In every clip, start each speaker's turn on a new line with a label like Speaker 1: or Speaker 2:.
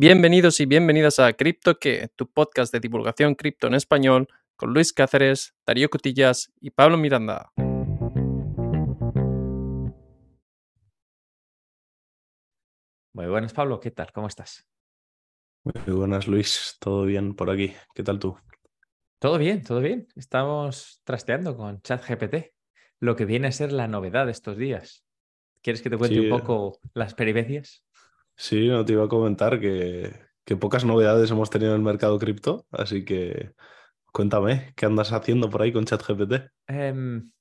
Speaker 1: Bienvenidos y bienvenidas a Cripto que, tu podcast de divulgación cripto en español, con Luis Cáceres, Darío Cotillas y Pablo Miranda.
Speaker 2: Muy buenas, Pablo. ¿Qué tal? ¿Cómo estás?
Speaker 3: Muy buenas, Luis. ¿Todo bien por aquí? ¿Qué tal tú?
Speaker 2: Todo bien, todo bien. Estamos trasteando con ChatGPT, lo que viene a ser la novedad de estos días. ¿Quieres que te cuente
Speaker 3: Sí,
Speaker 2: un poco las peripecias?
Speaker 3: Sí, no te iba a comentar que, que pocas novedades hemos tenido en el mercado cripto, así que cuéntame, ¿qué andas haciendo por ahí con ChatGPT?
Speaker 2: Em,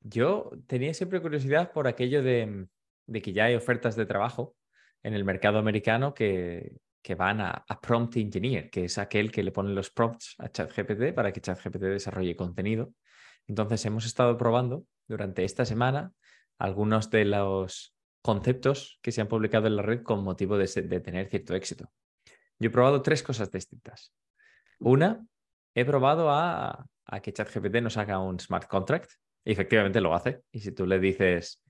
Speaker 2: yo tenía siempre curiosidad por aquello de, de que ya hay ofertas de trabajo en el mercado americano que, que van a, a prompt engineer, que es aquel que le pone los prompts a ChatGPT para que ChatGPT desarrolle contenido. Entonces hemos estado probando durante esta semana algunos de los conceptos que se han publicado en la red con motivo de, tener cierto éxito. Yo he probado tres cosas distintas. Una, he probado a, que ChatGPT nos haga un smart contract y efectivamente lo hace. Y si tú le dices,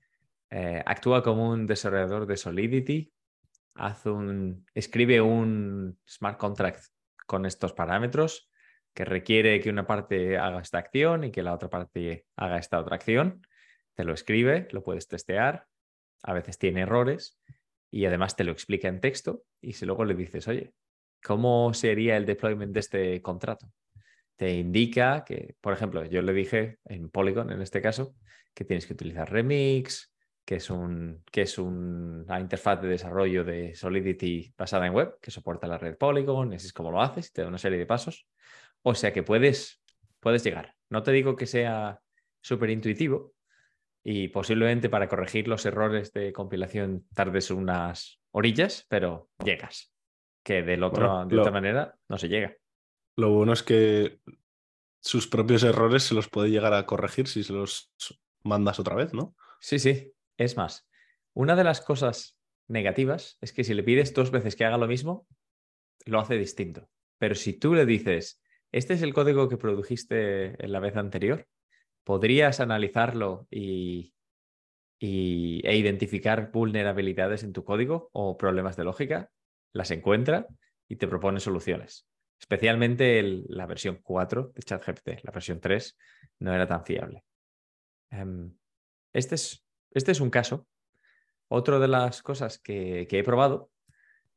Speaker 2: eh, actúa como un desarrollador de Solidity, escribe un smart contract con estos parámetros que requiere que una parte haga esta acción y que la otra parte haga esta otra acción, te lo escribe, lo puedes testear, a veces tiene errores y además te lo explica en texto y si luego le dices, oye, ¿cómo sería el deployment de este contrato? Te indica que, por ejemplo, yo le dije en Polygon, en este caso, que tienes que utilizar Remix, que es, un, que es un- una interfaz de desarrollo de Solidity basada en web, que soporta la red Polygon, así es como lo haces, te da una serie de pasos. O sea que puedes, puedes llegar. No te digo que sea súper intuitivo y posiblemente para corregir los errores de compilación tardes unas orillas, pero llegas. Que del otro,
Speaker 3: Bueno,
Speaker 2: de
Speaker 3: lo-
Speaker 2: otra manera no se llega.
Speaker 3: Lo bueno es que sus propios errores se los puede llegar a corregir si se los mandas otra vez, ¿no?
Speaker 2: Sí, sí. Es más, una de las cosas negativas es que si le pides dos veces que haga lo mismo, lo hace distinto. Pero si tú le dices, este es el código que produjiste en la vez anterior, podrías analizarlo y, y- e identificar vulnerabilidades en tu código o problemas de lógica, las encuentra y te propone soluciones. Especialmente la versión 4 de ChatGPT. La versión 3 no era tan fiable. Em, este, es, este es un caso. Otra de las cosas que, que he probado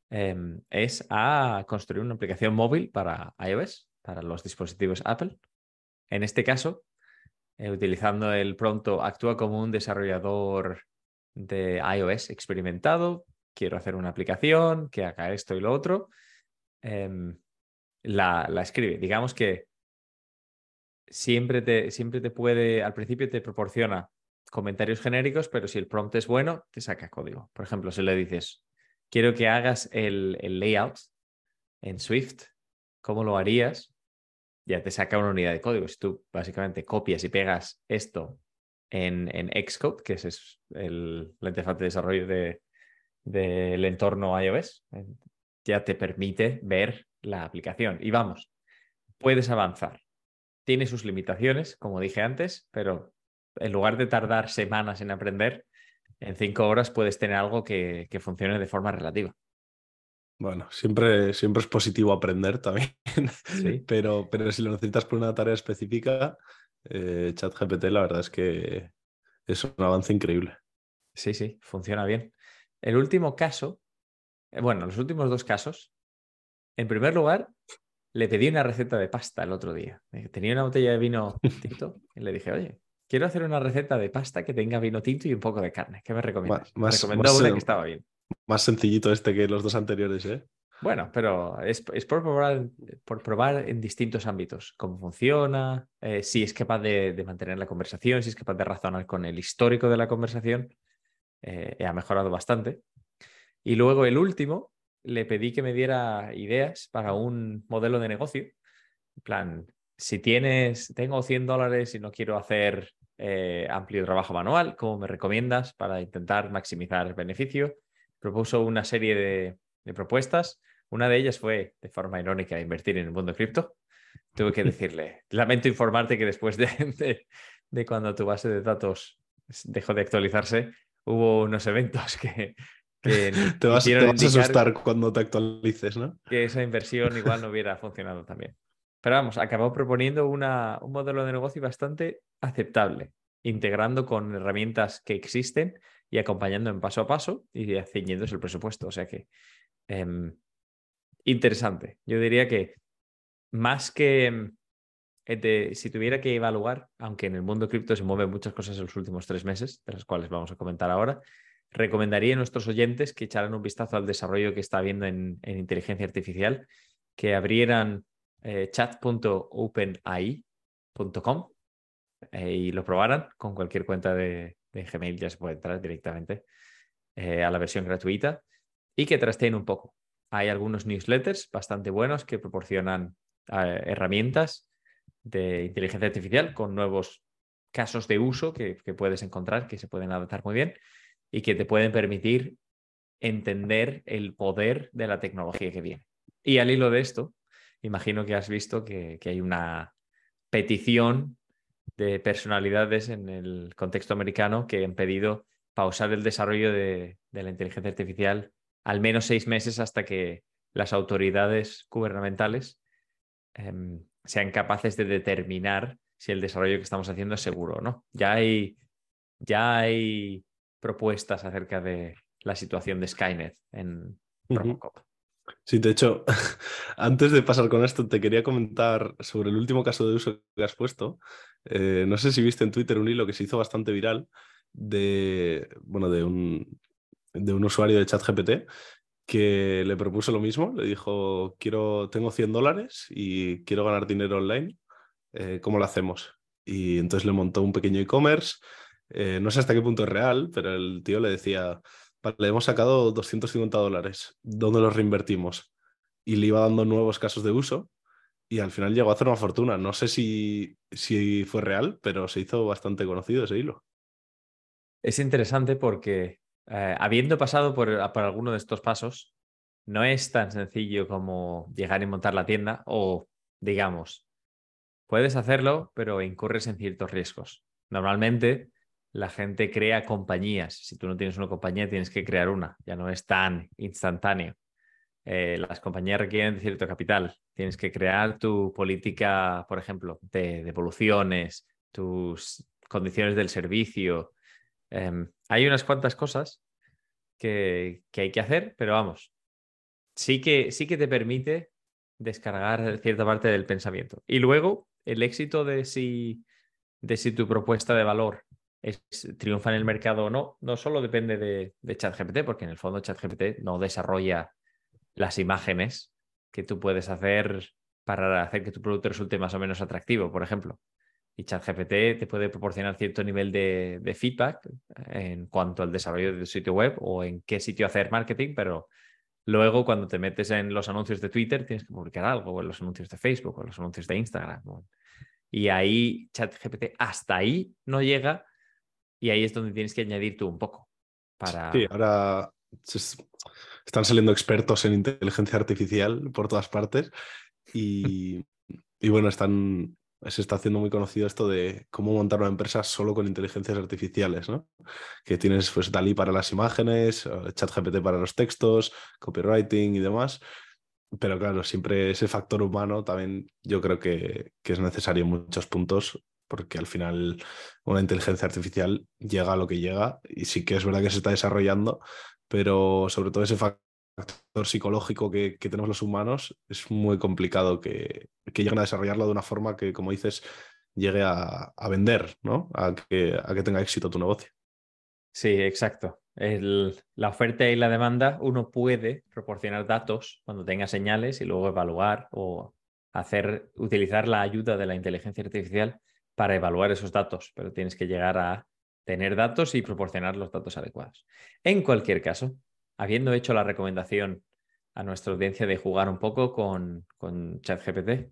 Speaker 2: em, es a construir una aplicación móvil para iOS, para los dispositivos Apple. En este caso, eh, utilizando el pronto actúa como un desarrollador de iOS experimentado, quiero hacer una aplicación que haga esto y lo otro, em, la, la escribe. Digamos que siempre te, siempre te puede, al principio te proporciona comentarios genéricos, pero si el prompt es bueno, te saca código. Por ejemplo, si le dices, quiero que hagas el, el layout en Swift, ¿cómo lo harías? Ya te saca una unidad de código. Si tú básicamente copias y pegas esto en, en Xcode, que es el, la interfaz de desarrollo de- del entorno iOS, eh, ya te permite ver la aplicación. Y vamos, puedes avanzar. Tiene sus limitaciones, como dije antes, pero en lugar de tardar semanas en aprender, en cinco horas puedes tener algo que, que funcione de forma relativa.
Speaker 3: Bueno, siempre, siempre es positivo aprender también,
Speaker 2: Sí.
Speaker 3: pero, pero si lo necesitas por una tarea específica, eh, ChatGPT la verdad es que es un avance increíble.
Speaker 2: Sí, sí, funciona bien. El último caso, eh, bueno, los últimos dos casos, en primer lugar, le pedí una receta de pasta el otro día. Tenía una botella de vino tinto y le dije, oye, quiero hacer una receta de pasta que tenga vino tinto y un poco de carne. ¿Qué me recomiendas? Me
Speaker 3: más-
Speaker 2: recomendó
Speaker 3: más,
Speaker 2: una que estaba bien.
Speaker 3: Más sencillito este que los dos anteriores, ¿eh?
Speaker 2: Bueno, pero es, es por, probar, por probar en distintos ámbitos cómo funciona, eh, si es capaz de, de mantener la conversación, si es capaz de razonar con el histórico de la conversación. eh, ha mejorado bastante. Y luego el último, le pedí que me diera ideas para un modelo de negocio. En plan, si tienes, tengo 100 dólares y no quiero hacer eh, amplio trabajo manual, ¿cómo me recomiendas para intentar maximizar el beneficio? Propuso una serie de, de propuestas. Una de ellas fue, de forma irónica, invertir en el mundo cripto. Tuve que decirle, lamento informarte que después de, de- de cuando tu base de datos dejó de actualizarse, hubo unos eventos que, que
Speaker 3: Te vas, te vas a asustar cuando te actualices, ¿no?
Speaker 2: que esa inversión igual no hubiera funcionado también. Pero vamos, acabó proponiendo una, un modelo de negocio bastante aceptable, integrando con herramientas que existen y acompañando en paso a paso y ciñéndose el presupuesto. O sea que em, interesante. Yo diría que más que em, de- si tuviera que evaluar, aunque en el mundo cripto se mueven muchas cosas en los últimos tres meses, de las cuales vamos a comentar ahora, recomendaría a nuestros oyentes que echaran un vistazo al desarrollo que está habiendo en, en inteligencia artificial, que abrieran eh, chat.openai.com eh, y lo probaran con cualquier cuenta de, de Gmail, ya se puede entrar directamente eh, a la versión gratuita y que trasteen un poco. Hay algunos newsletters bastante buenos que proporcionan eh, herramientas de inteligencia artificial con nuevos casos de uso que, puedes encontrar, que se pueden adaptar muy bien y que te pueden permitir entender el poder de la tecnología que viene. Y al hilo de esto, imagino que has visto que hay una petición de personalidades en el contexto americano que han pedido pausar el desarrollo de, de la inteligencia artificial al menos seis meses hasta que las autoridades gubernamentales em, sean capaces de determinar si el desarrollo que estamos haciendo es seguro o no. Ya hay, ya hay propuestas acerca de la situación de Skynet en. Robocop.
Speaker 3: Sí, de hecho, antes de pasar con esto, te quería comentar sobre el último caso de uso que has puesto. Eh, no sé si viste en Twitter un hilo que se hizo bastante viral de, bueno, de un, de un usuario de ChatGPT que le propuso lo mismo. Le dijo, quiero, tengo 100 dólares y quiero ganar dinero online. eh, ¿Cómo lo hacemos? Y entonces le montó un pequeño e-commerce. eh, no sé hasta qué punto es real, pero el tío le decía, Vale, hemos sacado 250 dólares. ¿Dónde los reinvertimos? Y le iba dando nuevos casos de uso y al final llegó a hacer una fortuna. No sé si, si fue real, pero se hizo bastante conocido ese hilo.
Speaker 2: Es interesante porque eh, habiendo pasado por, por alguno de estos pasos, no es tan sencillo como llegar y montar la tienda o, digamos, puedes hacerlo, pero incurres en ciertos riesgos. Normalmente la gente crea compañías. Si tú no tienes una compañía, tienes que crear una. Ya no es tan instantáneo. Eh, las compañías requieren cierto capital. Tienes que crear tu política, por ejemplo, de devoluciones, tus condiciones del servicio. Em, hay unas cuantas cosas que, que hay que hacer, pero vamos, sí que, sí que te permite descargar cierta parte del pensamiento. Y luego, el éxito de si, de si tu propuesta de valor triunfa en el mercado o no, no solo depende de, ChatGPT, porque en el fondo ChatGPT no desarrolla las imágenes que tú puedes hacer para hacer que tu producto resulte más o menos atractivo, por ejemplo. Y ChatGPT te puede proporcionar cierto nivel de, de, feedback en cuanto al desarrollo de tu sitio web o en qué sitio hacer marketing, pero luego cuando te metes en los anuncios de Twitter tienes que publicar algo, o en los anuncios de Facebook, o en los anuncios de Instagram. Y ahí ChatGPT hasta ahí no llega y ahí es donde tienes que añadir tú un poco. Para...
Speaker 3: Sí, ahora están saliendo expertos en inteligencia artificial por todas partes y, y bueno, están, se está haciendo muy conocido esto de cómo montar una empresa solo con inteligencias artificiales, ¿no? Que tienes pues Dalí para las imágenes, ChatGPT para los textos, copywriting y demás. Pero claro, siempre ese factor humano también yo creo que, que es necesario en muchos puntos porque al final una inteligencia artificial llega a lo que llega y sí que es verdad que se está desarrollando, pero sobre todo ese factor psicológico que, tenemos los humanos es muy complicado que, que, lleguen a desarrollarlo de una forma que, como dices, llegue a, a vender, ¿no? A que, a que tenga éxito tu negocio.
Speaker 2: Sí, exacto. El, la oferta y la demanda, uno puede proporcionar datos cuando tenga señales y luego evaluar o hacer, utilizar la ayuda de la inteligencia artificial para evaluar esos datos, pero tienes que llegar a tener datos y proporcionar los datos adecuados. En cualquier caso, habiendo hecho la recomendación a nuestra audiencia de jugar un poco con, con ChatGPT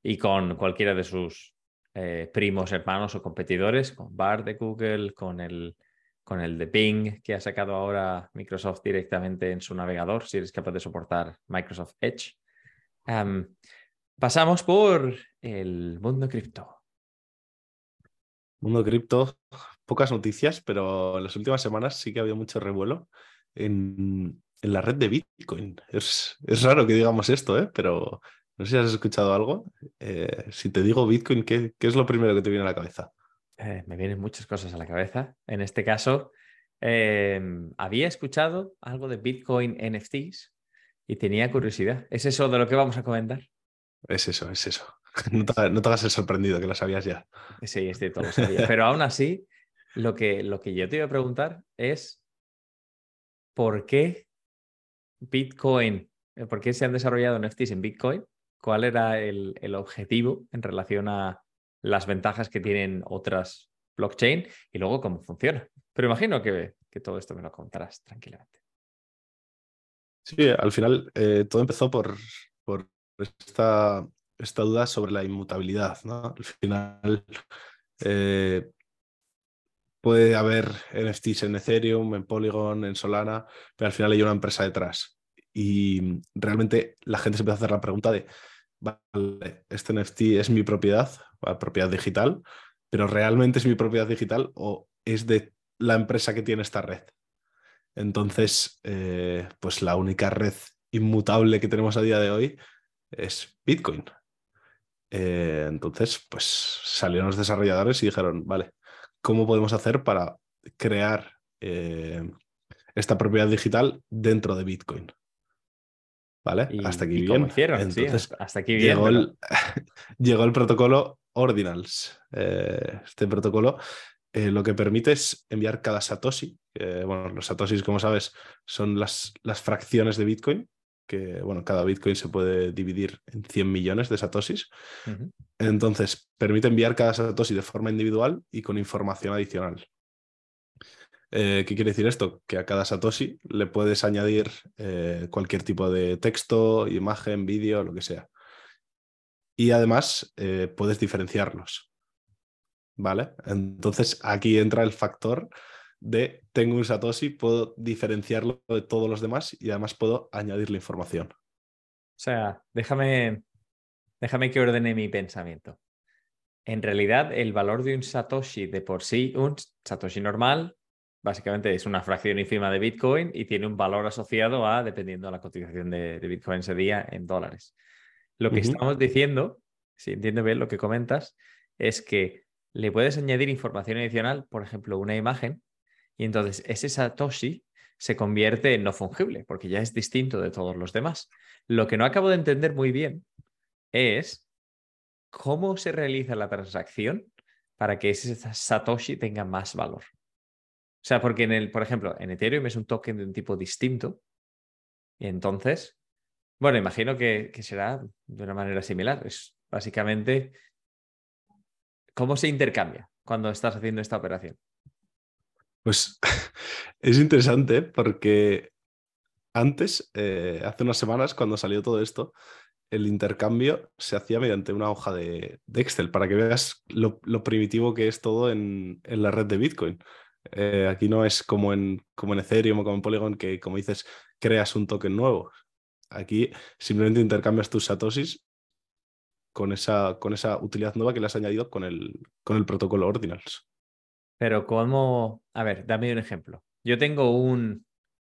Speaker 2: y con cualquiera de sus eh, primos, hermanos o competidores, con Bard de Google, con el, con el de Bing que ha sacado ahora Microsoft directamente en su navegador, si eres capaz de soportar Microsoft Edge. Um, pasamos por el mundo cripto.
Speaker 3: Mundo cripto, pocas noticias, pero en las últimas semanas sí que ha habido mucho revuelo en, la red de Bitcoin. Es, raro que digamos esto, ¿eh? pero no sé si has escuchado algo. Eh, si te digo Bitcoin, ¿qué, es lo primero que te viene a la cabeza?
Speaker 2: Eh, me vienen muchas cosas a la cabeza. En este caso, em, había escuchado algo de Bitcoin NFTs y tenía curiosidad. ¿Es eso de lo que vamos a comentar?
Speaker 3: Es eso, es eso. No te, no hagas el sorprendido, que lo sabías ya.
Speaker 2: Sí, es cierto, lo sabía. Pero aún así, lo que, lo que yo te iba a preguntar es ¿por qué Bitcoin, eh, por qué se han desarrollado NFTs en Bitcoin? ¿Cuál era el, el objetivo en relación a las ventajas que tienen otras blockchain y luego cómo funciona? Pero imagino que, que todo esto me lo contarás tranquilamente.
Speaker 3: Sí, al final eh, todo empezó por, por esta, esta, duda sobre la inmutabilidad. ¿no? Al final eh, puede haber NFTs en Ethereum, en Polygon, en Solana, pero al final hay una empresa detrás. Y realmente la gente se empieza a hacer la pregunta de, vale, este NFT es mi propiedad, propiedad digital, pero ¿realmente es mi propiedad digital o es de la empresa que tiene esta red? Entonces, eh, pues la única red inmutable que tenemos a día de hoy es Bitcoin. Eh, entonces, pues salieron los desarrolladores y dijeron, vale, ¿cómo podemos hacer para crear eh, esta propiedad digital dentro de Bitcoin? ¿Vale? hasta aquí bien.
Speaker 2: Entonces, hasta aquí
Speaker 3: bien. Llegó, el, protocolo Ordinals. este protocolo eh, lo que permite es enviar cada Satoshi. bueno, los Satoshis, como sabes, son las, las fracciones de Bitcoin, que bueno, cada Bitcoin se puede dividir en 100 millones de Satoshis. Entonces, permite enviar cada Satoshi de forma individual y con información adicional. Eh, ¿Qué quiere decir esto? Que a cada Satoshi le puedes añadir eh, cualquier tipo de texto, imagen, vídeo, lo que sea. Y además puedes diferenciarlos. ¿vale? Entonces aquí entra el factor de tengo un Satoshi, puedo diferenciarlo de todos los demás y además puedo añadirle información.
Speaker 2: O sea, déjame, déjame que ordene mi pensamiento. En realidad, el valor de un Satoshi de por sí, un Satoshi normal, básicamente es una fracción ínfima de Bitcoin y tiene un valor asociado a, dependiendo de la cotización de, Bitcoin ese día, en dólares. Lo que estamos diciendo, si entiendo bien lo que comentas, es que le puedes añadir información adicional, por ejemplo, una imagen, y entonces ese Satoshi se convierte en no fungible, porque ya es distinto de todos los demás. Lo que no acabo de entender muy bien es cómo se realiza la transacción para que ese Satoshi tenga más valor. O sea, porque en el, por ejemplo, en Ethereum es un token de un tipo distinto. Y entonces, bueno, imagino que, que será de una manera similar. Es básicamente ¿Cómo se intercambia cuando estás haciendo esta operación?
Speaker 3: Pues es interesante porque antes, eh, hace unas semanas, cuando salió todo esto, el intercambio se hacía mediante una hoja de, Excel para que veas lo, primitivo que es todo en, la red de Bitcoin. Eh, aquí no es como en, como en Ethereum o como en Polygon que, como dices, creas un token nuevo. Aquí simplemente intercambias tus satoshis con esa, con esa utilidad nueva que le has añadido con el, con el protocolo Ordinals.
Speaker 2: Pero ¿cómo? A ver, dame un ejemplo. Yo tengo un,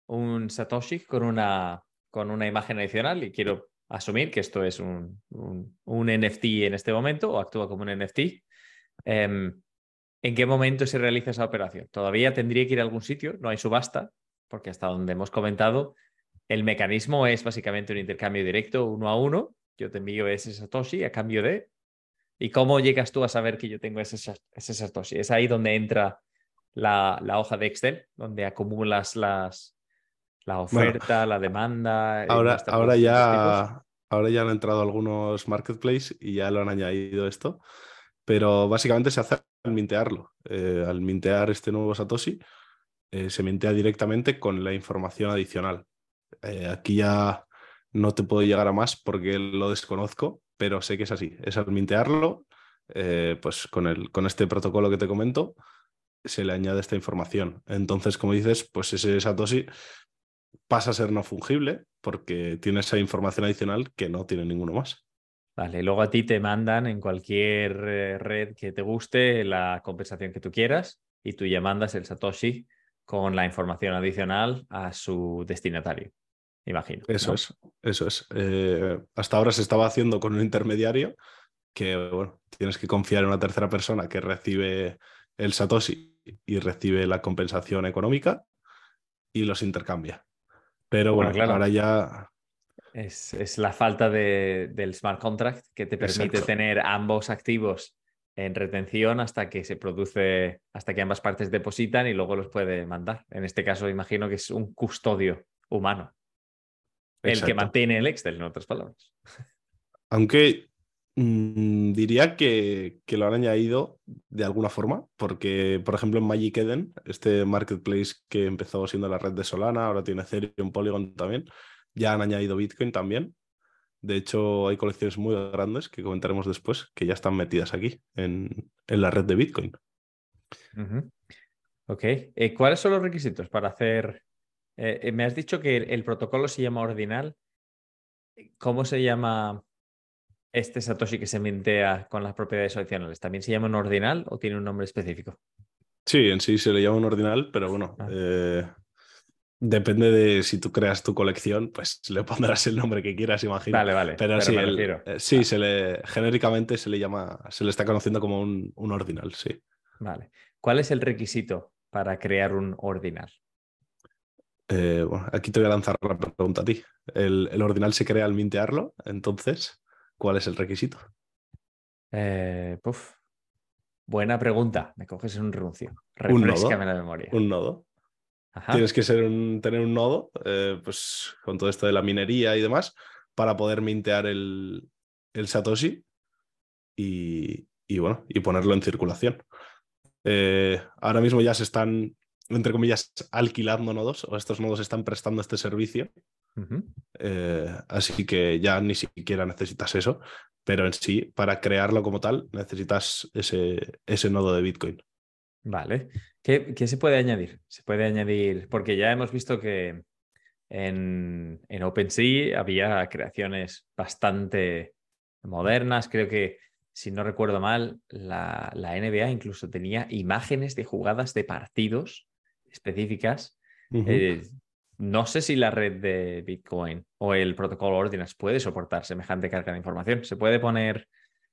Speaker 2: un Satoshi con una, con una imagen adicional y quiero asumir que esto es un, un, NFT en este momento o actúa como un NFT. Em, ¿En qué momento se realiza esa operación? Todavía tendría que ir a algún sitio, no hay subasta, porque hasta donde hemos comentado, el mecanismo es básicamente un intercambio directo uno a uno yo te envío ese Satoshi a cambio de... ¿Y cómo llegas tú a saber que yo tengo ese, ese Satoshi? Es ahí donde entra la, hoja de Excel, donde acumulas las, la oferta, la demanda.
Speaker 3: Ahora, ahora, ya, ahora ya han entrado algunos marketplaces y ya lo han añadido esto, pero básicamente se hace al mintearlo. Eh, al mintear este nuevo Satoshi, eh, se mintea directamente con la información adicional. Eh, aquí ya no te puedo llegar a más porque lo desconozco, pero sé que es así. Es al mintearlo, eh, pues con, el, con este protocolo que te comento, se le añade esta información. Entonces, como dices, pues ese Satoshi pasa a ser no fungible porque tiene esa información adicional que no tiene ninguno más.
Speaker 2: Vale, luego a ti te mandan en cualquier eh, red que te guste la compensación que tú quieras y tú ya mandas el Satoshi con la información adicional a su destinatario, imagino.
Speaker 3: Eso es, eso es. Eh, hasta ahora se estaba haciendo con un intermediario que, bueno, tienes que confiar en una tercera persona que recibe el Satoshi y recibe la compensación económica y los intercambia. Pero bueno, claro. ahora ya
Speaker 2: es, la falta de, del smart contract que te permite tener ambos activos en retención hasta que se produce, hasta que ambas partes depositan y luego los puede mandar. En este caso, imagino que es un custodio humano. El que mantiene el Excel, en otras palabras.
Speaker 3: Aunque mm, diría que, que, lo han añadido de alguna forma, porque, por ejemplo, en Magic Eden, este marketplace que empezó siendo la red de Solana, ahora tiene Ethereum, Polygon también, ya han añadido Bitcoin también. De hecho, hay colecciones muy grandes que comentaremos después que ya están metidas aquí en, la red de Bitcoin.
Speaker 2: Ok. Eh, ¿Cuáles son los requisitos para hacer? Eh, eh, me has dicho que el, protocolo se llama ordinal. ¿Cómo se llama este Satoshi que se mintea con las propiedades adicionales? ¿También se llama un ordinal o tiene un nombre específico?
Speaker 3: Sí, en sí se le llama un ordinal, pero bueno, ah. Depende de si tú creas tu colección, pues le pondrás el nombre que quieras, imagino.
Speaker 2: Vale, vale.
Speaker 3: Pero, sí, eh, sí se le, genéricamente se le llama, se le está conociendo como un, un, ordinal, sí.
Speaker 2: Vale. ¿Cuál es el requisito para crear un ordinal?
Speaker 3: Eh, bueno, aquí te voy a lanzar la pregunta a ti. El, el, ordinal se crea al mintearlo, entonces, ¿cuál es el requisito?
Speaker 2: Eh, Buena pregunta. Me coges en un renuncio. Refrescame la memoria.
Speaker 3: Un nodo. Tienes que ser un, tener un nodo, eh, pues con todo esto de la minería y demás, para poder mintear el, el Satoshi y, bueno, y ponerlo en circulación. Eh, ahora mismo ya se están, entre comillas, alquilando nodos, o estos nodos están prestando este servicio. Eh, así que ya ni siquiera necesitas eso, pero en sí, para crearlo como tal, necesitas ese, ese nodo de Bitcoin.
Speaker 2: Vale. ¿Qué, se puede añadir? Se puede añadir, porque ya hemos visto que en, en OpenSea había creaciones bastante modernas. Creo que, si no recuerdo mal, la, NBA incluso tenía imágenes de jugadas de partidos específicas. Eh, no sé si la red de Bitcoin o el protocolo Ordinals puede soportar semejante carga de información. Se puede poner,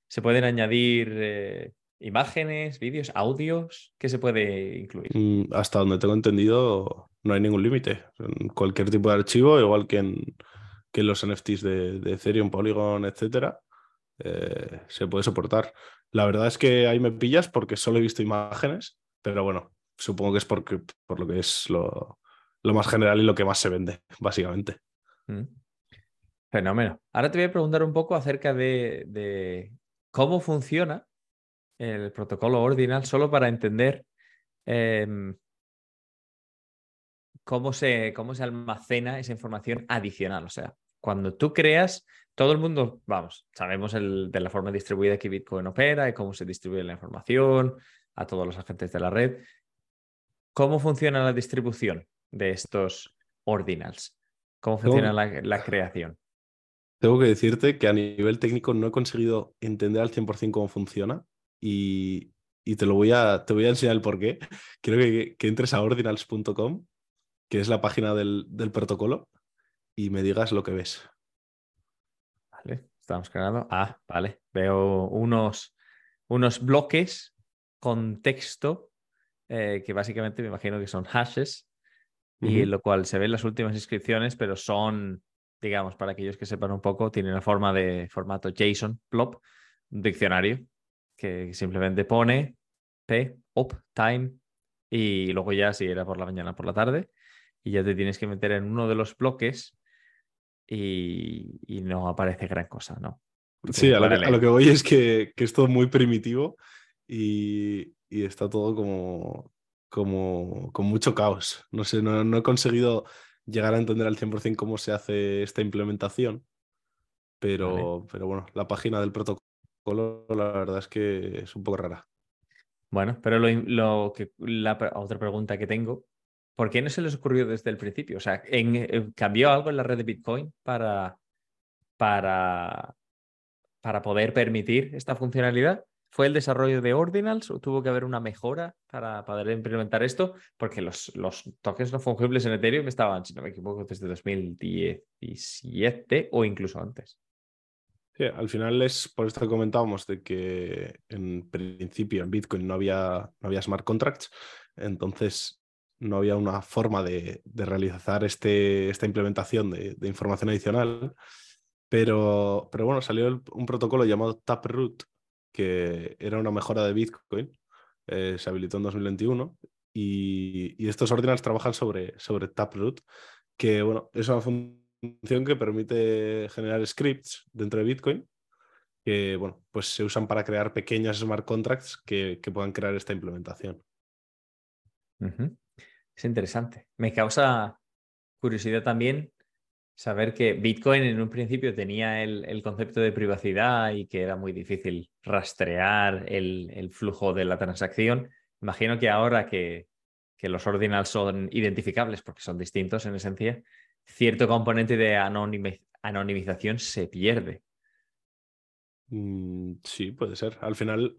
Speaker 2: se pueden añadir eh, imágenes, vídeos, audios, ¿qué se puede incluir?
Speaker 3: Mm, hasta donde tengo entendido, no hay ningún límite. Cualquier tipo de archivo, igual que en, que los NFTs de, Ethereum, Polygon, etcétera, eh, se puede soportar. La verdad es que ahí me pillas porque solo he visto imágenes, pero bueno, supongo que es porque, por lo que es lo, más general y lo que más se vende, básicamente. Mm.
Speaker 2: Fenómeno. Ahora te voy a preguntar un poco acerca de cómo funciona el protocolo ordinal solo para entender em, cómo, se, cómo se almacena esa información adicional. O sea, cuando tú creas, todo el mundo, vamos, sabemos de la forma distribuida que Bitcoin opera y cómo se distribuye la información a todos los agentes de la red. ¿Cómo funciona la distribución de estos ordinals? ¿Cómo funciona la, la creación?
Speaker 3: Tengo que decirte que a nivel técnico no he conseguido entender al 100% cómo funciona, y, te lo voy a, te voy a enseñar el por qué. Quiero que, entres a ordinals.com, que es la página del, protocolo, y me digas lo que ves.
Speaker 2: Vale, estamos cargando. Ah, vale. Veo unos, unos bloques con texto eh, que básicamente me imagino que son hashes, y lo cual se ven las últimas inscripciones, pero son, digamos, para aquellos que sepan un poco, tienen la forma de formato JSON, plop, un diccionario que simplemente pone P, up, time, y luego ya si era por la mañana, por la tarde, y ya te tienes que meter en uno de los bloques y, no aparece gran cosa, ¿no?
Speaker 3: sí, a lo, que, voy es que, es todo muy primitivo y, está todo como, como con mucho caos. No sé, no, he conseguido llegar a entender al 100% cómo se hace esta implementación, pero, pero bueno, la página del protocolo la verdad es que es un poco rara.
Speaker 2: Bueno, pero lo, que la otra pregunta que tengo, ¿por qué no se les ocurrió desde el principio? O sea, eh, ¿cambió algo en la red de Bitcoin para, para, para poder permitir esta funcionalidad? ¿Fue el desarrollo de Ordinals o tuvo que haber una mejora para poder implementar esto? Porque los, los no fungibles en Ethereum estaban, si no me equivoco, desde 2017 o incluso antes.
Speaker 3: Sí, al final es por esto que comentábamos de que en principio en Bitcoin no había, no había smart contracts, entonces no había una forma de, realizar este, esta implementación de, información adicional. Pero, pero bueno, salió un protocolo llamado Taproot, que era una mejora de Bitcoin, eh, se habilitó en 2021 y, estos ordinals trabajan sobre, sobre Taproot, que bueno, es una función que permite generar scripts dentro de Bitcoin que bueno, pues se usan para crear pequeños smart contracts que, puedan crear esta implementación.
Speaker 2: Es interesante. Me causa curiosidad también saber que Bitcoin en un principio tenía el, concepto de privacidad y que era muy difícil rastrear el, flujo de la transacción. Imagino que ahora que, los ordinals son identificables porque son distintos en esencia, cierto componente de anonimización se pierde.
Speaker 3: Mm, sí, puede ser. Al final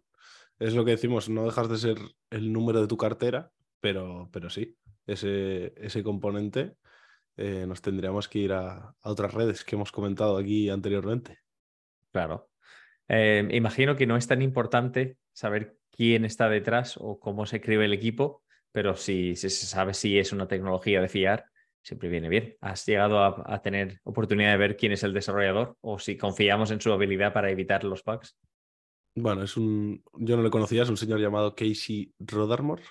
Speaker 3: es lo que decimos, no dejas de ser el número de tu cartera, pero, pero sí, ese, ese componente eh, nos tendríamos que ir a, otras redes que hemos comentado aquí anteriormente.
Speaker 2: Claro. Eh, imagino que no es tan importante saber quién está detrás o cómo se escribe el equipo, pero si, se sabe si es una tecnología de fiar, siempre viene bien. ¿Has llegado a, tener oportunidad de ver quién es el desarrollador o si confiamos en su habilidad para evitar los bugs?
Speaker 3: Bueno, es un. Yo no le conocía, es un señor llamado Casey Rodarmore,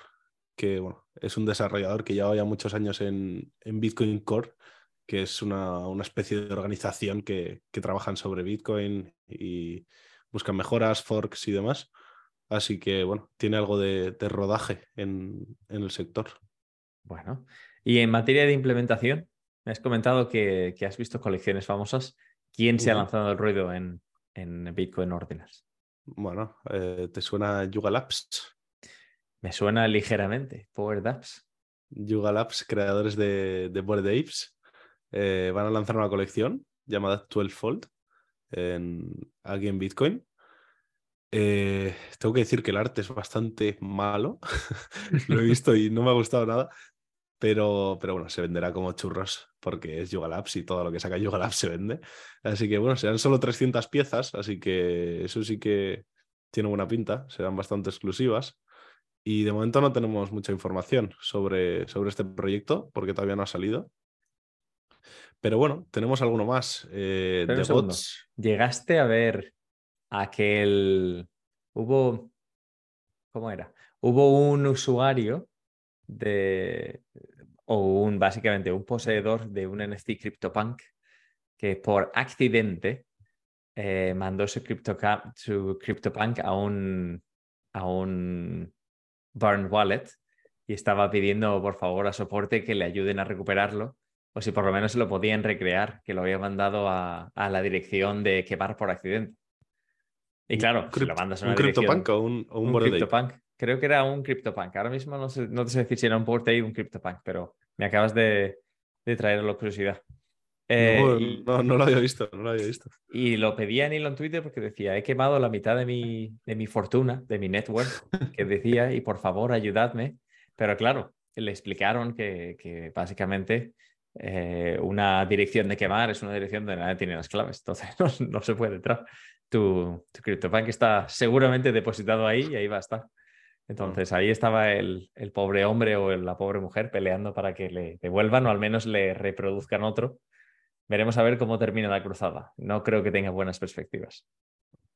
Speaker 3: que bueno, es un desarrollador que lleva ya muchos años en, Bitcoin Core, que es una, especie de organización que, trabajan sobre Bitcoin y buscan mejoras, forks y demás. Así que bueno, tiene algo de, rodaje en, el sector.
Speaker 2: Bueno, y en materia de implementación, me has comentado que, has visto colecciones famosas. ¿Quién se ha lanzado el ruido en, Bitcoin Ordinals?
Speaker 3: Bueno, eh, ¿te suena Yuga Labs?
Speaker 2: Me suena ligeramente. Power Dapps.
Speaker 3: Yuga Labs, creadores de, de Bored eh, van a lanzar una colección llamada 12 Fold en, aquí en Bitcoin. Eh, tengo que decir que el arte es bastante malo. Lo he visto y no me ha gustado nada. Pero, pero bueno, se venderá como churros porque es Yuga Labs y todo lo que saca Yuga Labs se vende. Así que bueno, serán solo 300 piezas, así que eso sí que tiene buena pinta, serán bastante exclusivas. Y de momento no tenemos mucha información sobre, sobre este proyecto porque todavía no ha salido. Pero bueno, tenemos alguno más. Eh, de bots.
Speaker 2: Llegaste a ver aquel. Hubo. ¿Cómo era? Hubo un usuario de. O un, básicamente, un poseedor de un NFT CryptoPunk que por accidente eh, mandó su, su CryptoPunk a un, a un Burn Wallet y estaba pidiendo por favor a soporte que le ayuden a recuperarlo o si por lo menos se lo podían recrear, que lo había mandado a, la dirección de quemar por accidente. Y claro, si lo mandas a una
Speaker 3: ¿Un CryptoPunk o un, o un,
Speaker 2: CryptoPunk. Creo que era un CryptoPunk. Ahora mismo no, sé, no te sé decir si era un Bored o un CryptoPunk, pero me acabas de, de traer la curiosidad.
Speaker 3: Eh, no, no, lo había visto, no lo había visto.
Speaker 2: Y lo pedía en Twitter porque decía, he quemado la mitad de mi, de mi fortuna, de mi network, que decía, y por favor ayudadme. Pero claro, le explicaron que, que básicamente eh, una dirección de quemar es una dirección donde nadie tiene las claves, entonces no, se puede entrar. Tu, tu CryptoPunk está seguramente depositado ahí y ahí va a estar. Entonces ahí estaba el, el pobre hombre o la pobre mujer peleando para que le devuelvan o al menos le reproduzcan otro Veremos a ver cómo termina la cruzada. No creo que tenga buenas perspectivas.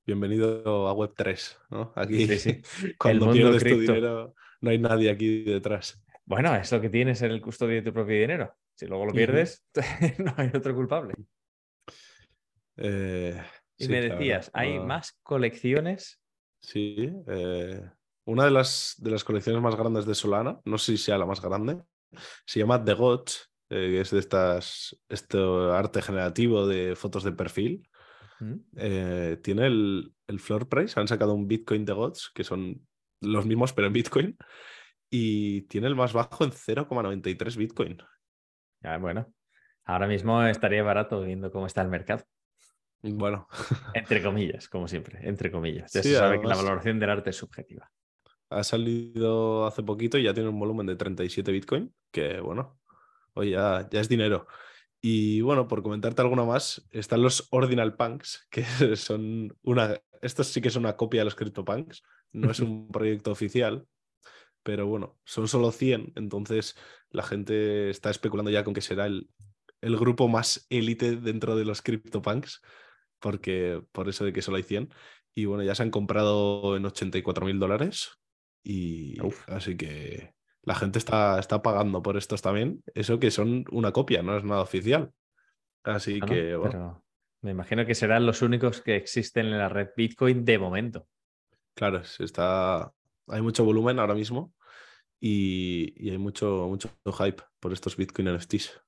Speaker 3: Bienvenido a Web3, ¿no? Aquí, cuando pierdes tu dinero, no hay nadie aquí detrás.
Speaker 2: Bueno, es lo que tienes ser el custodio de tu propio dinero. Si luego lo pierdes, no hay otro culpable.
Speaker 3: Eh,
Speaker 2: y me decías, ¿hay más colecciones?
Speaker 3: Sí. Eh, una de las, de las colecciones más grandes de Solana, no sé si sea la más grande, se llama The Gods eh, es de estas, este arte generativo de fotos de perfil. Mm. Eh, tiene el, el, floor price, han sacado un Bitcoin de Gods, que son los mismos pero en Bitcoin, y tiene el más bajo en 0,93 Bitcoin.
Speaker 2: bueno, ahora mismo estaría barato viendo cómo está el mercado.
Speaker 3: Bueno.
Speaker 2: Entre comillas, como siempre, entre comillas. Ya
Speaker 3: Sí,
Speaker 2: se sabe que la valoración del arte es subjetiva.
Speaker 3: Ha salido hace poquito y ya tiene un volumen de 37 Bitcoin, que bueno, hoy ya, ya es dinero. Y bueno, por comentarte alguna más, están los Ordinal Punks, que son una. Estos sí que son una copia de los CryptoPunks. No es un proyecto oficial, pero bueno, son solo 100. Entonces la gente está especulando ya con que será el, el grupo más élite dentro de los CryptoPunks, porque por eso de que solo hay 100. Y bueno, ya se han comprado en 84 mil dólares. Y
Speaker 2: Uf.
Speaker 3: así que la gente está, está pagando por estos también. Eso que son una copia, no es nada oficial. Así
Speaker 2: ¿no?
Speaker 3: que, bueno,
Speaker 2: me imagino que serán los únicos que existen en la red Bitcoin de momento.
Speaker 3: claro, se está, hay mucho volumen ahora mismo y, y hay mucho, mucho hype por estos Bitcoin NFTs.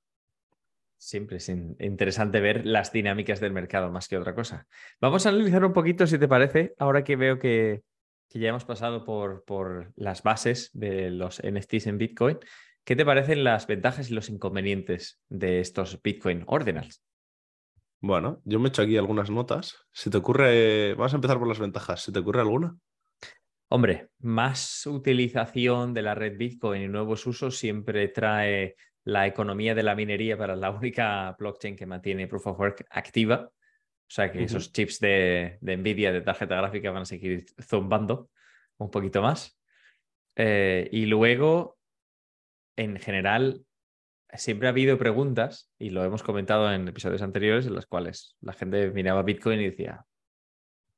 Speaker 2: Siempre es in- interesante ver las dinámicas del mercado más que otra cosa. Vamos a analizar un poquito, si te parece, ahora que veo que, que ya hemos pasado por, por las bases de los NFTs en Bitcoin. ¿Qué te parecen las ventajas y los inconvenientes de estos Bitcoin Ordinals?
Speaker 3: Bueno, yo me he hecho aquí algunas notas. ¿Se te ocurre? Vamos a empezar por las ventajas. ¿Se te ocurre alguna?
Speaker 2: Hombre, más utilización de la red Bitcoin y nuevos usos siempre trae la economía de la minería para la única blockchain que mantiene Proof of Work activa. O sea que esos chips de, de Nvidia de tarjeta gráfica van a seguir zumbando un poquito más. Eh, y luego, en general, siempre ha habido preguntas, y lo hemos comentado en episodios anteriores, en las cuales la gente miraba Bitcoin y decía,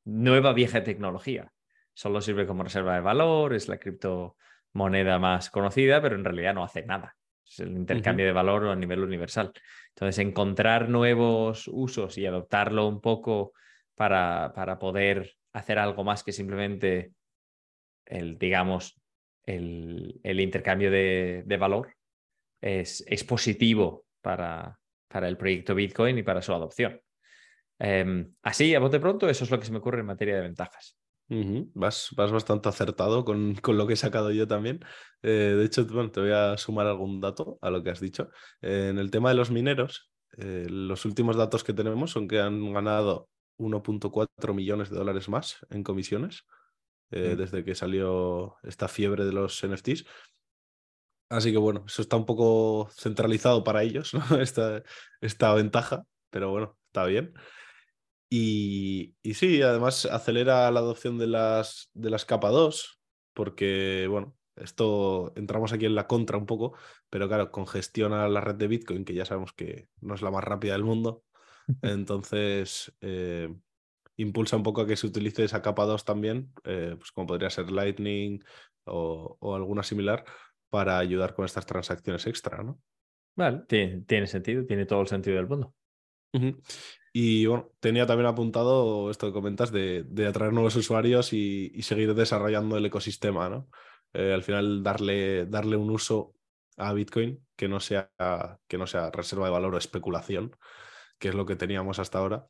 Speaker 2: nueva vieja tecnología solo sirve como reserva de valor, es la criptomoneda más conocida, pero en realidad no hace nada. Es el intercambio de valor a nivel universal. Entonces, encontrar nuevos usos y adoptarlo un poco para, para poder hacer algo más que simplemente el, digamos, el, el intercambio de, de valor es, es positivo para, para el proyecto Bitcoin y para su adopción. Em, así, a bote pronto, eso es lo que se me ocurre en materia de ventajas.
Speaker 3: Ujú, Vas, vas bastante acertado con, con lo que he sacado yo también. Eh, de hecho, bueno, te voy a sumar algún dato a lo que has dicho. Eh, en el tema de los mineros, eh, los últimos datos que tenemos son que han ganado 1.4 millones de dólares más en comisiones
Speaker 2: Mm.
Speaker 3: desde que salió esta fiebre de los NFTs. Así que bueno, eso está un poco centralizado para ellos, ¿no? esta, esta ventaja, pero bueno, está bien. Y, y sí, además acelera la adopción de las, de las capa 2, porque, bueno, esto entramos aquí en la contra un poco, pero claro, congestiona la red de Bitcoin, que ya sabemos que no es la más rápida del mundo. Entonces, eh, impulsa un poco a que se utilice esa capa 2 también, eh, pues como podría ser Lightning o, o alguna similar, para ayudar con estas transacciones extra, ¿no?
Speaker 2: Vale, tiene, tiene sentido, tiene todo el sentido del mundo.
Speaker 3: Y bueno, tenía también apuntado esto que comentas de, de atraer nuevos usuarios y, seguir desarrollando el ecosistema, ¿no? Eh, al final darle, darle un uso a Bitcoin que no, sea, que no sea reserva de valor o especulación, que es lo que teníamos hasta ahora,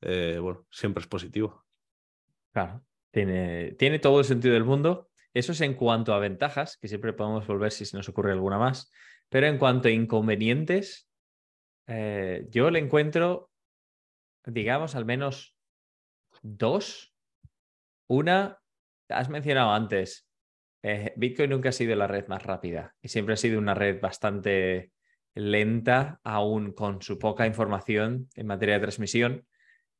Speaker 3: eh, bueno, siempre es positivo.
Speaker 2: Claro, tiene, tiene todo el sentido del mundo. Eso es en cuanto a ventajas, que siempre podemos volver si se nos ocurre alguna más. Pero en cuanto a inconvenientes, eh, yo le encuentro, digamos, al menos dos. Una, has mencionado antes, eh, Bitcoin nunca ha sido la red más rápida y siempre ha sido una red bastante lenta, aún con su poca información en materia de transmisión.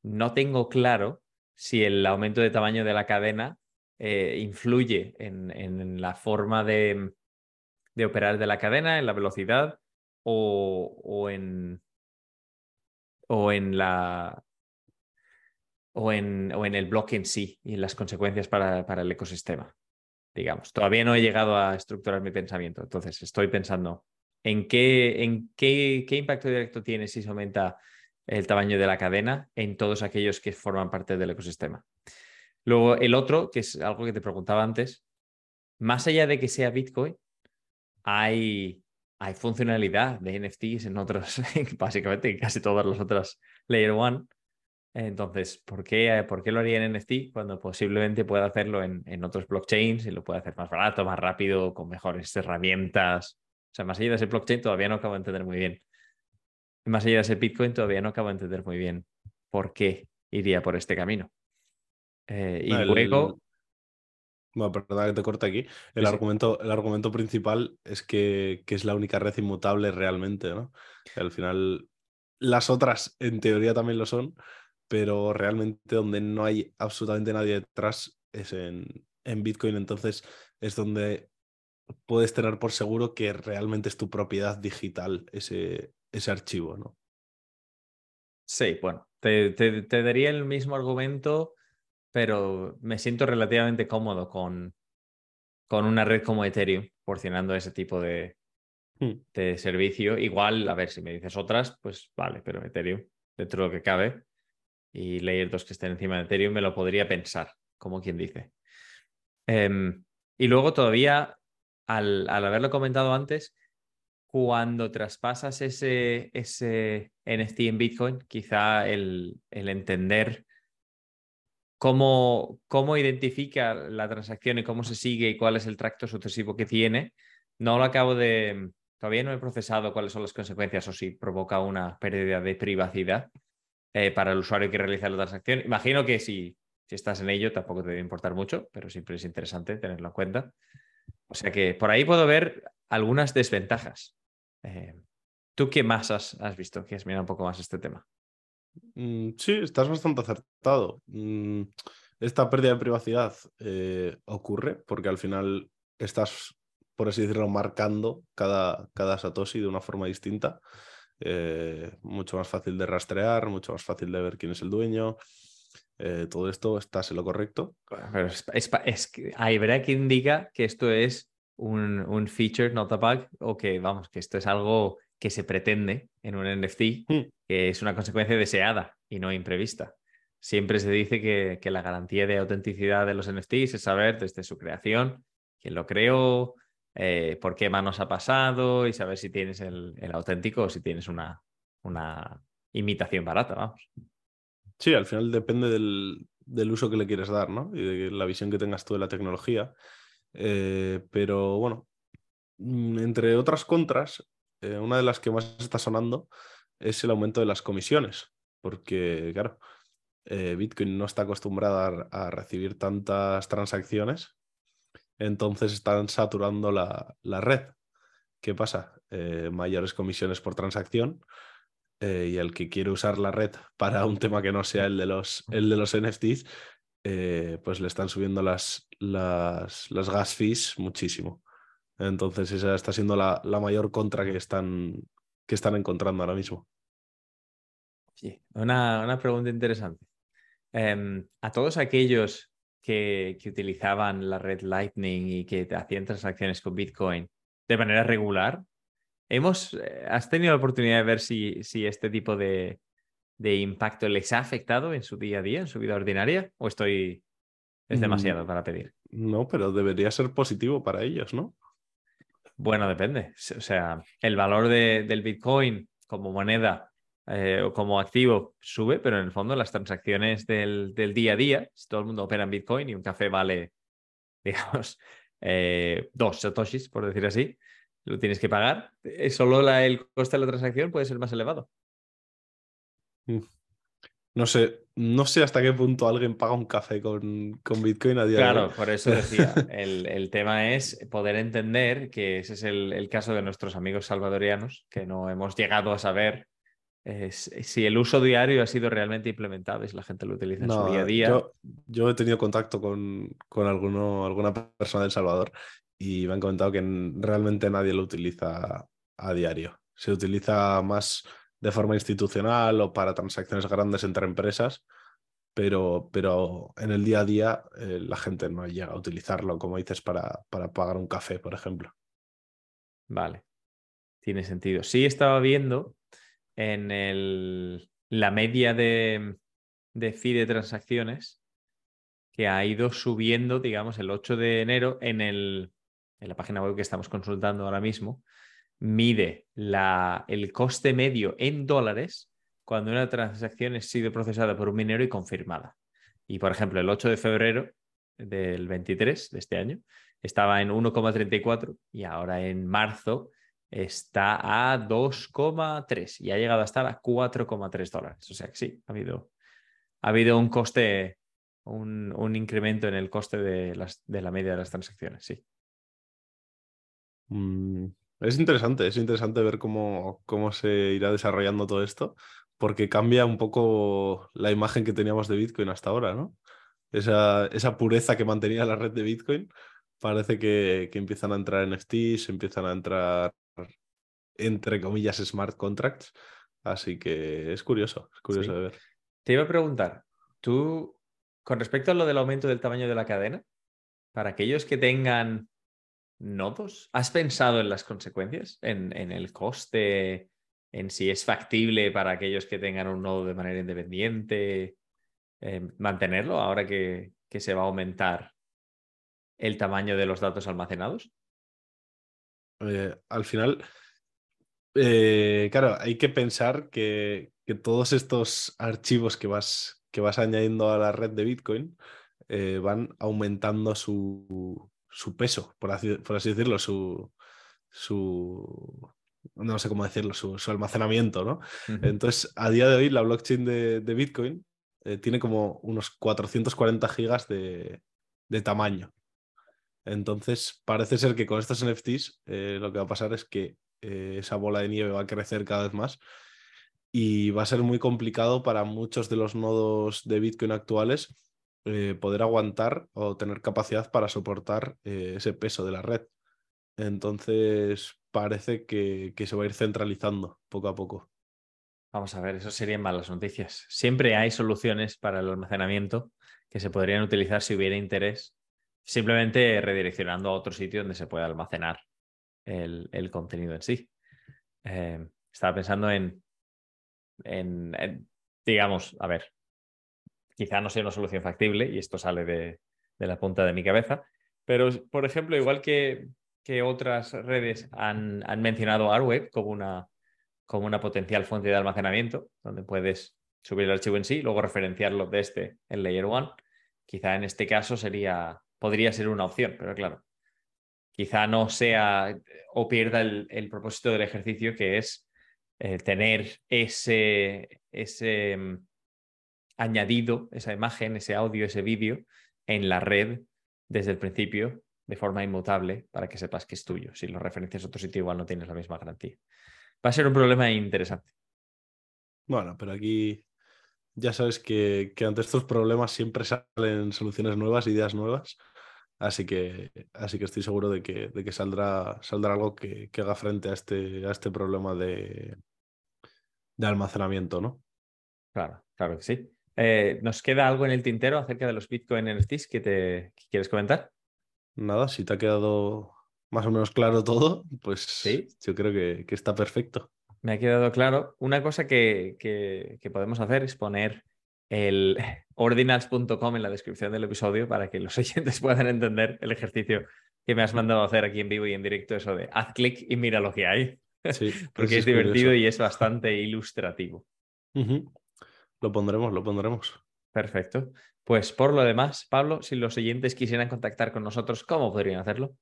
Speaker 2: No tengo claro si el aumento de tamaño de la cadena eh, influye en, en la forma de, de operar de la cadena, en la velocidad o, o en, o en la o en, o en el bloque en sí y en las consecuencias para, para el ecosistema. Digamos, todavía no he llegado a estructurar mi pensamiento, entonces estoy pensando en qué, en qué, qué impacto directo tiene si se aumenta el tamaño de la cadena en todos aquellos que forman parte del ecosistema. Luego, el otro, que es algo que te preguntaba antes, más allá de que sea Bitcoin, hay, hay funcionalidad de NFTs en otros, básicamente en casi todas las otras Layer One. Entonces, ¿por qué, ¿por qué lo haría en NFT cuando posiblemente pueda hacerlo en, en otros blockchains y lo pueda hacer más barato, más rápido, con mejores herramientas? O sea, más allá de ese blockchain todavía no acabo de entender muy bien. Más allá de ese Bitcoin todavía no acabo de entender muy bien por qué iría por este camino. Eh, y
Speaker 3: El-
Speaker 2: luego,
Speaker 3: Bueno, perdona que te corte aquí. El,
Speaker 2: Sí, sí.
Speaker 3: argumento, el argumento principal es que, que es la única red inmutable realmente, ¿no? Que al final, las otras en teoría también lo son, pero realmente donde no hay absolutamente nadie detrás es en, en Bitcoin. Entonces es donde puedes tener por seguro que realmente es tu propiedad digital ese, ese archivo, ¿no?
Speaker 2: sí, bueno, te, te- te daría el mismo argumento, pero me siento relativamente cómodo con, con una red como Ethereum, proporcionando ese tipo de,
Speaker 3: Hmm.
Speaker 2: de servicio. Igual, a ver, si me dices otras, pues vale, pero Ethereum, dentro de lo que cabe, y Layer 2 que estén encima de Ethereum, me lo podría pensar, como quien dice. Em, y luego todavía, al, al haberlo comentado antes, cuando traspasas ese, ese NFT en Bitcoin, quizá el, el entender cómo, cómo identifica la transacción y cómo se sigue y cuál es el tracto sucesivo que tiene, no lo acabo de... Todavía no he procesado cuáles son las consecuencias o si provoca una pérdida de privacidad eh, para el usuario que realiza la transacción. Imagino que si, si estás en ello tampoco te debe importar mucho, pero siempre es interesante tenerlo en cuenta. O sea que por ahí puedo ver algunas desventajas. Eh, ¿Tú qué más has, has visto? ¿Quieres mirar un poco más este tema?
Speaker 3: Mm, sí, estás bastante acertado. Mm, esta pérdida de privacidad eh, ocurre porque al final estás, por así decirlo, marcando cada, cada Satoshi de una forma distinta. Eh, mucho más fácil de rastrear, mucho más fácil de ver quién es el dueño. Eh, todo esto estás en lo correcto.
Speaker 2: Pero es, es, que hay verdad que indica que esto es un, un feature, not a bug, o que vamos, que esto es algo que se pretende en un NFT,
Speaker 3: Hmm.
Speaker 2: que es una consecuencia deseada y no imprevista. Siempre se dice que, que la garantía de autenticidad de los NFTs es saber desde su creación quién lo creó, eh, por qué manos ha pasado y saber si tienes el, el auténtico o si tienes una, una imitación barata, vamos.
Speaker 3: Sí, al final depende del, del uso que le quieres dar, ¿no? Y de la visión que tengas tú de la tecnología. Eh, pero bueno, mm, entre otras contras, eh, una de las que más está sonando es el aumento de las comisiones, porque claro, eh, Bitcoin no está acostumbrada a, recibir tantas transacciones, entonces están saturando la, la red. ¿Qué pasa? Eh, mayores comisiones por transacción y el que quiere usar la red para un tema que no sea el de los, el de los NFTs, pues le están subiendo las, las, las gas fees muchísimo. Entonces esa está siendo la, la mayor contra que están, que están encontrando ahora mismo.
Speaker 2: Sí, una, una pregunta interesante. Em, a todos aquellos que, que utilizaban la red Lightning y que hacían transacciones con Bitcoin de manera regular, hemos, eh, ¿has tenido la oportunidad de ver si, si este tipo de, de impacto les ha afectado en su día a día, en su vida ordinaria? ¿O estoy... es demasiado
Speaker 3: Mm.
Speaker 2: para pedir?
Speaker 3: No, pero debería ser positivo para ellos, ¿no?
Speaker 2: Bueno, depende. O sea, el valor de- del Bitcoin como moneda eh, o como activo sube, pero en el fondo las transacciones del, del día a día, si todo el mundo opera en Bitcoin y un café vale, digamos, eh, dos satoshis, por decir así, lo tienes que pagar, eh, solo la- el coste de la transacción puede ser más elevado.
Speaker 3: No sé, no sé hasta qué punto alguien paga un café con, con Bitcoin a día de
Speaker 2: Claro,
Speaker 3: hoy.
Speaker 2: por eso decía, el, el tema es poder entender que ese es el, el caso de nuestros amigos salvadorianos, que no hemos llegado a saber eh, si el uso diario ha sido realmente implementado y si la gente lo utiliza en su día a día.
Speaker 3: Yo, yo he tenido contacto con, con alguno, alguna persona del Salvador y me han comentado que realmente nadie lo utiliza a diario. Se utiliza más de forma institucional o para transacciones grandes entre empresas, pero, pero en el día a día eh, la gente no llega a utilizarlo, como dices, para, para pagar un café, por ejemplo.
Speaker 2: Vale, tiene sentido. Sí estaba viendo en el, la media de, de fee de transacciones que ha ido subiendo, digamos, el 8 de enero en, el, en la página web que estamos consultando ahora mismo, mide el coste medio en dólares cuando una transacción ha sido procesada por un minero y confirmada. Y, por ejemplo, el 8 de febrero del 23 de este año estaba en 1,34 y ahora en marzo está a 2,3 y ha llegado a estar a 4,3 dólares. O sea que sí, ha habido ha habido un coste, un, un incremento en el coste de, las, de la media de las transacciones, sí.
Speaker 3: Mm, es interesante, es interesante ver cómo, cómo se irá desarrollando todo esto, porque cambia un poco la imagen que teníamos de Bitcoin hasta ahora, ¿no? Esa, esa pureza que mantenía la red de Bitcoin, parece que, que empiezan a entrar NFTs, empiezan a entrar, entre comillas, smart contracts. Así que es curioso, es curioso
Speaker 2: Sí.
Speaker 3: de ver.
Speaker 2: Te iba a preguntar, tú, con respecto a lo del aumento del tamaño de la cadena, para aquellos que tengan nodos, ¿has pensado en las consecuencias? ¿En, en el coste? ¿En si es factible para aquellos que tengan un nodo de manera independiente? eh, mantenerlo ahora que, que se va a aumentar el tamaño de los datos almacenados?
Speaker 3: Al final, eh, claro, hay que pensar que, que todos estos archivos que vas, que vas añadiendo a la red de Bitcoin eh, van aumentando su, su peso, por así, por así decirlo, su, su, no sé cómo decirlo, su, su almacenamiento, ¿no? Entonces, a día de hoy, la blockchain de, de Bitcoin eh, tiene como unos 440 gigas de, de tamaño. Entonces, parece ser que con estos NFTs eh, lo que va a pasar es que eh, esa bola de nieve va a crecer cada vez más y va a ser muy complicado para muchos de los nodos de Bitcoin actuales eh, poder aguantar o tener capacidad para soportar eh, ese peso de la red. Entonces, parece que, que se va a ir centralizando poco a poco.
Speaker 2: Vamos a ver, eso serían malas noticias. Siempre hay soluciones para el almacenamiento que se podrían utilizar si hubiera interés, simplemente redireccionando a otro sitio donde se pueda almacenar el, el contenido en sí. Eh, estaba pensando en, en, en, digamos, a ver, quizá no sea una solución factible y esto sale de, de la punta de mi cabeza, pero, por ejemplo, igual que, que otras redes han, han mencionado Arweb como una, como una potencial fuente de almacenamiento, donde puedes subir el archivo en sí luego referenciarlo desde el Layer 1. Quizá en este caso sería, podría ser una opción, pero claro, quizá no sea o pierda el, propósito del ejercicio que es eh, tener ese, ese um, añadido, esa imagen, ese audio, ese vídeo en la red desde el principio de forma inmutable para que sepas que es tuyo. Si lo referencias a otro sitio igual no tienes la misma garantía. Va a ser un problema interesante.
Speaker 3: Bueno, pero aquí ya sabes que, que ante estos problemas siempre salen soluciones nuevas, ideas nuevas. Así que, así que estoy seguro de que, de que saldrá, saldrá algo que, que haga frente a este, a este problema de, de almacenamiento, ¿no?
Speaker 2: Claro, claro que sí. Eh, ¿Nos queda algo en el tintero acerca de los Bitcoin NFTs que, te, que quieres comentar?
Speaker 3: Nada, si te ha quedado más o menos claro todo, pues
Speaker 2: ¿Sí?
Speaker 3: yo creo que, que, está perfecto.
Speaker 2: Me ha quedado claro. Una cosa que, que, que podemos hacer es poner el ordinals.com en la descripción del episodio para que los oyentes puedan entender el ejercicio que me has mandado a hacer aquí en vivo y en directo, eso de haz clic y mira lo que hay.
Speaker 3: Sí,
Speaker 2: Porque es, es divertido y es bastante ilustrativo.
Speaker 3: Uh -huh. Lo pondremos, lo pondremos.
Speaker 2: Perfecto. Pues por lo demás, Pablo, si los oyentes quisieran contactar con nosotros, ¿cómo podrían hacerlo?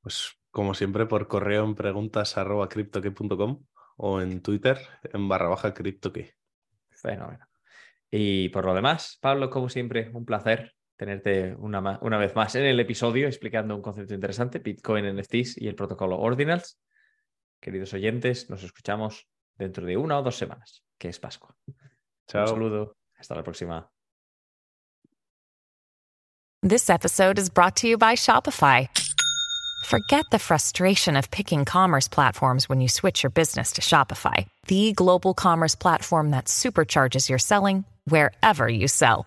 Speaker 3: Pues como siempre por correo en preguntas arroba criptoque.com o en Twitter en barra baja criptoque.
Speaker 2: Fenómeno. Y por lo demás, Pablo, como siempre, un placer tenerte una, una, vez más en el episodio explicando un concepto interesante, Bitcoin, NFTs y el protocolo Ordinals. Queridos oyentes, nos escuchamos dentro de una o dos semanas, que es Pascua.
Speaker 3: Chao.
Speaker 2: Un saludo. Hasta la próxima.
Speaker 4: This episode is brought to you by Shopify. Forget the frustration of picking commerce platforms when you switch your business to Shopify, the global commerce platform that supercharges your selling wherever you sell.